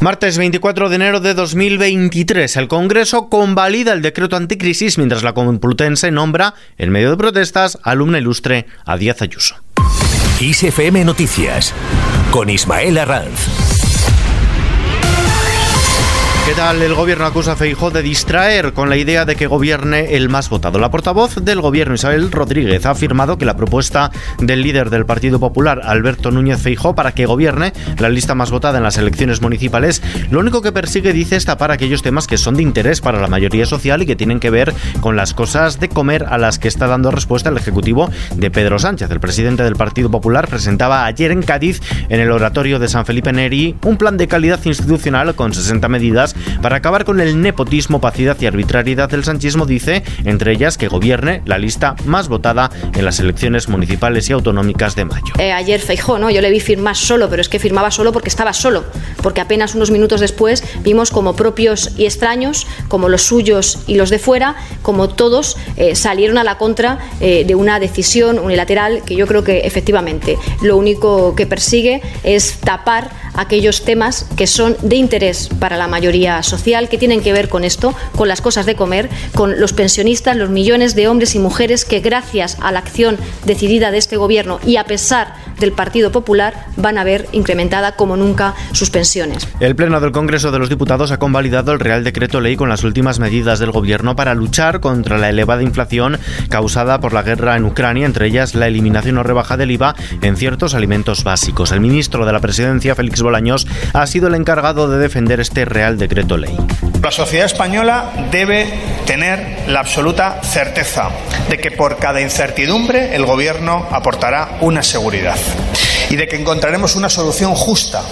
Martes 24 de enero de 2023, el Congreso convalida el decreto anticrisis mientras la Complutense nombra, en medio de protestas, alumna ilustre a Díaz Ayuso. ISFM Noticias, con Ismael Arranz. ¿Qué tal? El gobierno acusa a Feijó de distraer con la idea de que gobierne el más votado. La portavoz del gobierno, Isabel Rodríguez, ha afirmado que la propuesta del líder del Partido Popular, Alberto Núñez Feijó, para que gobierne la lista más votada en las elecciones municipales, lo único que persigue, dice, es tapar aquellos temas que son de interés para la mayoría social y que tienen que ver con las cosas de comer a las que está dando respuesta el Ejecutivo de Pedro Sánchez. El presidente del Partido Popular presentaba ayer en Cádiz, en el oratorio de San Felipe Neri, un plan de calidad institucional con 60 medidas para acabar con el nepotismo, opacidad y arbitrariedad del sanchismo, dice, entre ellas, que gobierne la lista más votada en las elecciones municipales y autonómicas de mayo. Eh, ayer Feijó, ¿no? Yo le vi firmar solo, pero es que firmaba solo porque estaba solo, porque apenas unos minutos después vimos como propios y extraños, como los suyos y los de fuera, como todos eh, salieron a la contra eh, de una decisión unilateral que yo creo que efectivamente lo único que persigue es tapar aquellos temas que son de interés para la mayoría social, que tienen que ver con esto, con las cosas de comer, con los pensionistas, los millones de hombres y mujeres que gracias a la acción decidida de este Gobierno y a pesar del Partido Popular van a ver incrementada como nunca sus pensiones. El Pleno del Congreso de los Diputados ha convalidado el Real Decreto Ley con las últimas medidas del Gobierno para luchar contra la elevada inflación causada por la guerra en Ucrania, entre ellas la eliminación o rebaja del IVA en ciertos alimentos básicos. El ministro de la Presidencia, Félix Bolaños, ha sido el encargado de defender este Real Decreto Ley. La sociedad española debe tener la absoluta certeza de que por cada incertidumbre el Gobierno aportará una seguridad y de que encontraremos una solución justa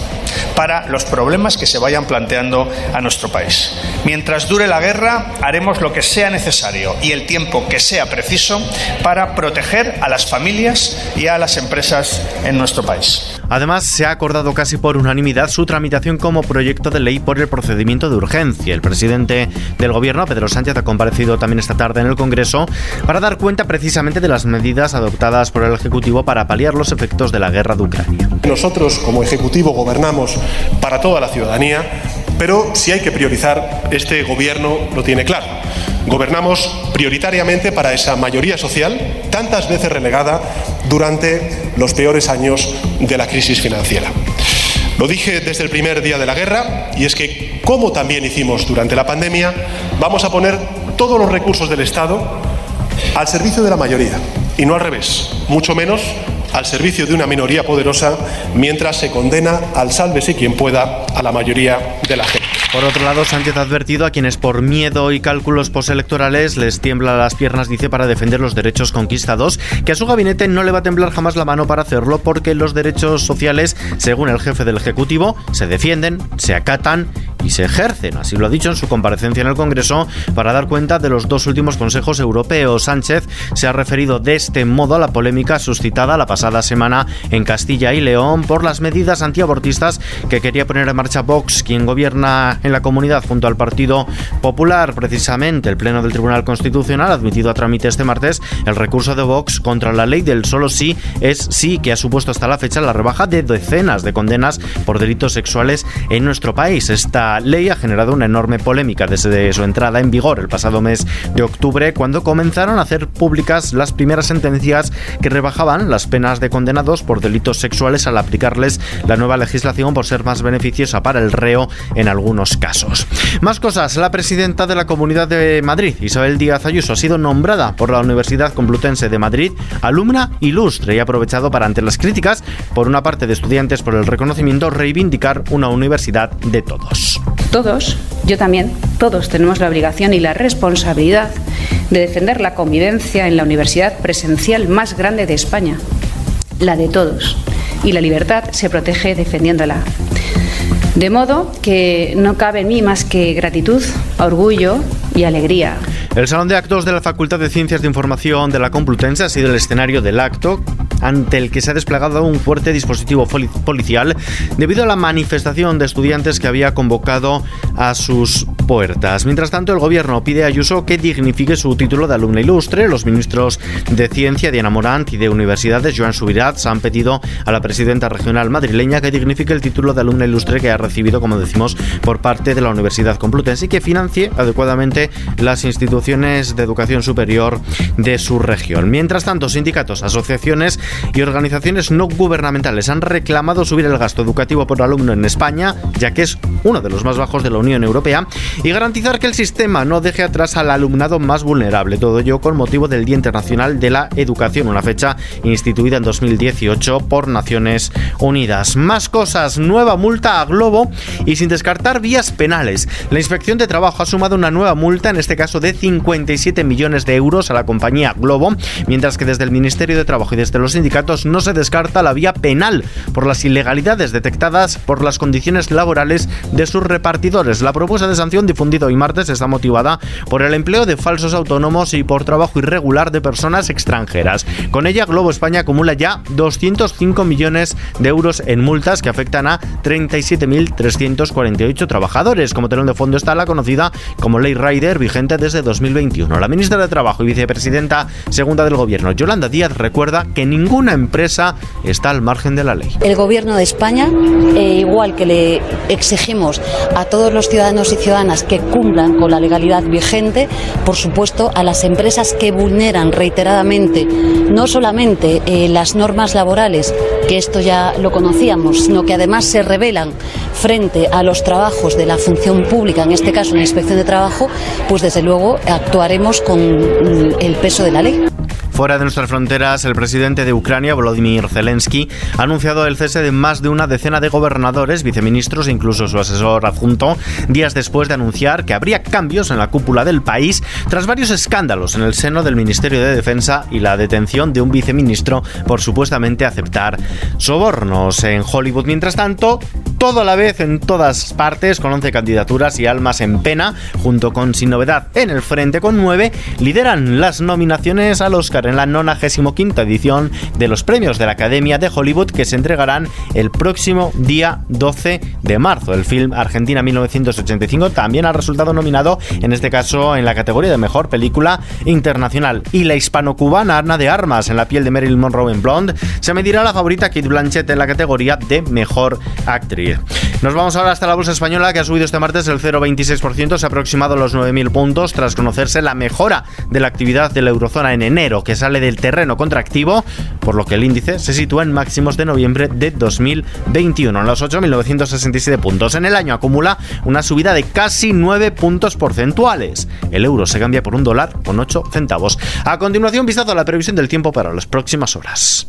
para los problemas que se vayan planteando a nuestro país. Mientras dure la guerra, haremos lo que sea necesario y el tiempo que sea preciso para proteger a las familias y a las empresas en nuestro país. Además, se ha acordado casi por unanimidad su tramitación como proyecto de ley por el procedimiento de urgencia. El presidente del Gobierno, Pedro Sánchez, ha comparecido también esta tarde en el Congreso para dar cuenta precisamente de las medidas adoptadas por el Ejecutivo para paliar los efectos de la guerra de Ucrania. Nosotros, como Ejecutivo, gobernamos para toda la ciudadanía, pero si hay que priorizar, este Gobierno lo tiene claro. Gobernamos prioritariamente para esa mayoría social, tantas veces relegada durante los peores años de la crisis financiera. Lo dije desde el primer día de la guerra y es que, como también hicimos durante la pandemia, vamos a poner todos los recursos del Estado al servicio de la mayoría y no al revés, mucho menos al servicio de una minoría poderosa mientras se condena al sálvese quien pueda a la mayoría de la gente. Por otro lado, Sánchez ha advertido a quienes por miedo y cálculos postelectorales les tiembla las piernas, dice, para defender los derechos conquistados, que a su gabinete no le va a temblar jamás la mano para hacerlo porque los derechos sociales, según el jefe del Ejecutivo, se defienden, se acatan y se ejercen. Así lo ha dicho en su comparecencia en el Congreso para dar cuenta de los dos últimos consejos europeos. Sánchez se ha referido de este modo a la polémica suscitada la pasada semana en Castilla y León por las medidas antiabortistas que quería poner en marcha Vox, quien gobierna en la comunidad junto al Partido Popular. Precisamente el Pleno del Tribunal Constitucional admitido a trámite este martes el recurso de Vox contra la ley del solo sí es sí, que ha supuesto hasta la fecha la rebaja de decenas de condenas por delitos sexuales en nuestro país. Esta ley ha generado una enorme polémica desde su entrada en vigor el pasado mes de octubre, cuando comenzaron a hacer públicas las primeras sentencias que rebajaban las penas de condenados por delitos sexuales al aplicarles la nueva legislación por ser más beneficiosa para el reo en algunos casos. Más cosas, la presidenta de la Comunidad de Madrid, Isabel Díaz Ayuso, ha sido nombrada por la Universidad Complutense de Madrid alumna ilustre y ha aprovechado para, ante las críticas por una parte de estudiantes por el reconocimiento, reivindicar una universidad de todos. Todos, yo también, todos tenemos la obligación y la responsabilidad de defender la convivencia en la universidad presencial más grande de España, la de todos. Y la libertad se protege defendiéndola. De modo que no cabe en mí más que gratitud, orgullo y alegría. El Salón de Actos de la Facultad de Ciencias de Información de la Complutense ha sido el escenario del acto ante el que se ha desplegado un fuerte dispositivo policial debido a la manifestación de estudiantes que había convocado a sus puertas. Mientras tanto, el gobierno pide a Ayuso que dignifique su título de alumna ilustre. Los ministros de Ciencia, Diana Morant, y de Universidades, Joan Subirats, han pedido a la presidenta regional madrileña que dignifique el título de alumna ilustre que ha recibido, como decimos, por parte de la Universidad Complutense y que financie adecuadamente las instituciones de educación superior de su región. Mientras tanto, sindicatos, asociaciones y organizaciones no gubernamentales han reclamado subir el gasto educativo por alumno en España, ya que es uno de los más bajos de la Unión Europea, y garantizar que el sistema no deje atrás al alumnado más vulnerable. Todo ello con motivo del Día Internacional de la Educación, una fecha instituida en 2018 por Naciones Unidas. Más cosas, nueva multa a Globo y sin descartar vías penales. La Inspección de Trabajo ha sumado una nueva multa, en este caso de 57 millones de euros a la compañía Globo, mientras que desde el Ministerio de Trabajo y desde los sindicatos no se descarta la vía penal por las ilegalidades detectadas por las condiciones laborales de sus repartidores. La propuesta de sanción difundida hoy martes está motivada por el empleo de falsos autónomos y por trabajo irregular de personas extranjeras. Con ella, Globo España acumula ya 205 millones de euros en multas que afectan a 37.348 trabajadores. Como telón de fondo está la conocida como Ley Rider, vigente desde 2021. La ministra de Trabajo y vicepresidenta segunda del Gobierno, Yolanda Díaz, recuerda que ninguna empresa está al margen de la ley. El Gobierno de España, eh, igual que le exigimos a todos los ciudadanos y ciudadanas que cumplan con la legalidad vigente, por supuesto, a las empresas que vulneran reiteradamente no solamente eh, las normas laborales, que esto ya lo conocíamos, sino que además se revelan frente a los trabajos de la función pública, en este caso la inspección de trabajo, pues desde luego actuaremos con el peso de la ley. Fuera de nuestras fronteras, el presidente de Ucrania, Volodymyr Zelensky, ha anunciado el cese de más de una decena de gobernadores, viceministros e incluso su asesor adjunto, días después de anunciar que habría cambios en la cúpula del país tras varios escándalos en el seno del Ministerio de Defensa y la detención de un viceministro por supuestamente aceptar sobornos en Hollywood. Mientras tanto, todo a la vez en todas partes, con 11 candidaturas y almas en pena, junto con Sin Novedad en el frente con 9, lideran las nominaciones al Oscar en la 95 edición de los premios de la Academia de Hollywood que se entregarán el próximo día 12 de marzo. El film Argentina 1985 también ha resultado nominado, en este caso en la categoría de mejor película internacional. Y la hispano-cubana Ana de Armas en la piel de Marilyn Monroe en Blonde se medirá la favorita Kate Blanchett en la categoría de mejor actriz. Nos vamos ahora hasta la bolsa española que ha subido este martes el 0,26%, se ha aproximado a los 9.000 puntos tras conocerse la mejora de la actividad de la eurozona en enero, que sale del terreno contractivo, por lo que el índice se sitúa en máximos de noviembre de 2021, en los 8.967 puntos. En el año acumula una subida de casi 9 puntos porcentuales. El euro se cambia por un dólar con 8 centavos. A continuación, vistazo a la previsión del tiempo para las próximas horas.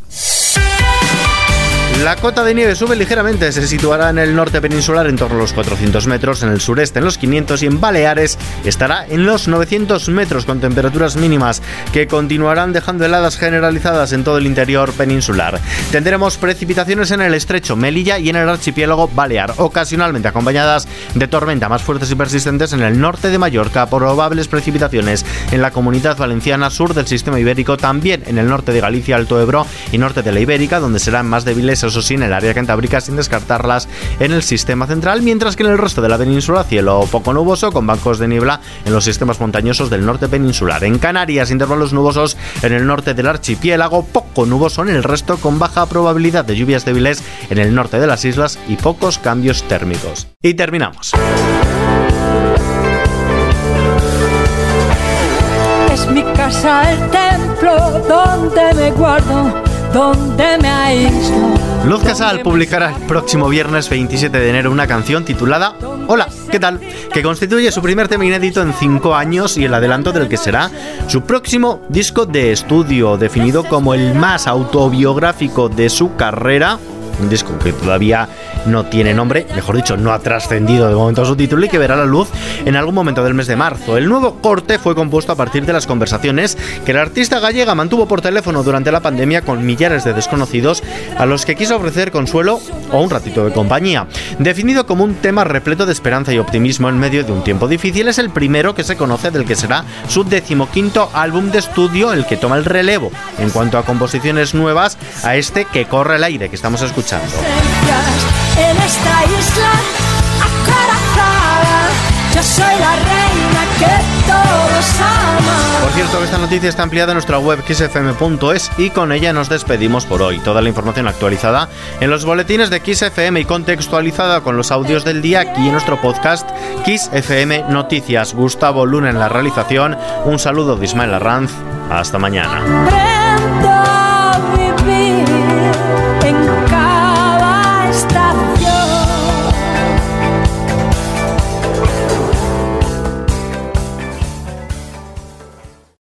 La cota de nieve sube ligeramente, se situará en el norte peninsular en torno a los 400 metros, en el sureste en los 500 y en Baleares estará en los 900 metros con temperaturas mínimas que continuarán dejando heladas generalizadas en todo el interior peninsular. Tendremos precipitaciones en el estrecho Melilla y en el archipiélago Balear, ocasionalmente acompañadas de tormenta más fuertes y persistentes en el norte de Mallorca, probables precipitaciones en la comunidad valenciana sur del sistema ibérico, también en el norte de Galicia, Alto Ebro y norte de la Ibérica, donde serán más débiles eso sí, en el área cantábrica sin descartarlas en el sistema central, mientras que en el resto de la península cielo poco nuboso con bancos de niebla en los sistemas montañosos del norte peninsular. En Canarias, intervalos nubosos en el norte del archipiélago, poco nuboso en el resto con baja probabilidad de lluvias débiles en el norte de las islas y pocos cambios térmicos. Y terminamos. Es mi casa el templo donde me guardo donde me aíslo. Luz Casal publicará el próximo viernes 27 de enero una canción titulada Hola, ¿qué tal? que constituye su primer tema inédito en cinco años y el adelanto del que será su próximo disco de estudio, definido como el más autobiográfico de su carrera un disco que todavía no tiene nombre, mejor dicho, no ha trascendido de momento su título y que verá la luz en algún momento del mes de marzo. El nuevo corte fue compuesto a partir de las conversaciones que la artista gallega mantuvo por teléfono durante la pandemia con millares de desconocidos a los que quiso ofrecer consuelo o un ratito de compañía. Definido como un tema repleto de esperanza y optimismo en medio de un tiempo difícil, es el primero que se conoce del que será su decimoquinto álbum de estudio, el que toma el relevo en cuanto a composiciones nuevas a este que corre el aire que estamos escuchando. En esta isla yo soy la reina que todos aman. Por cierto, esta noticia está ampliada en nuestra web xfm.es y con ella nos despedimos por hoy. Toda la información actualizada en los boletines de XFM y contextualizada con los audios del día aquí en nuestro podcast XFM Noticias. Gustavo Luna en la realización. Un saludo de Ismael Arranz. Hasta mañana.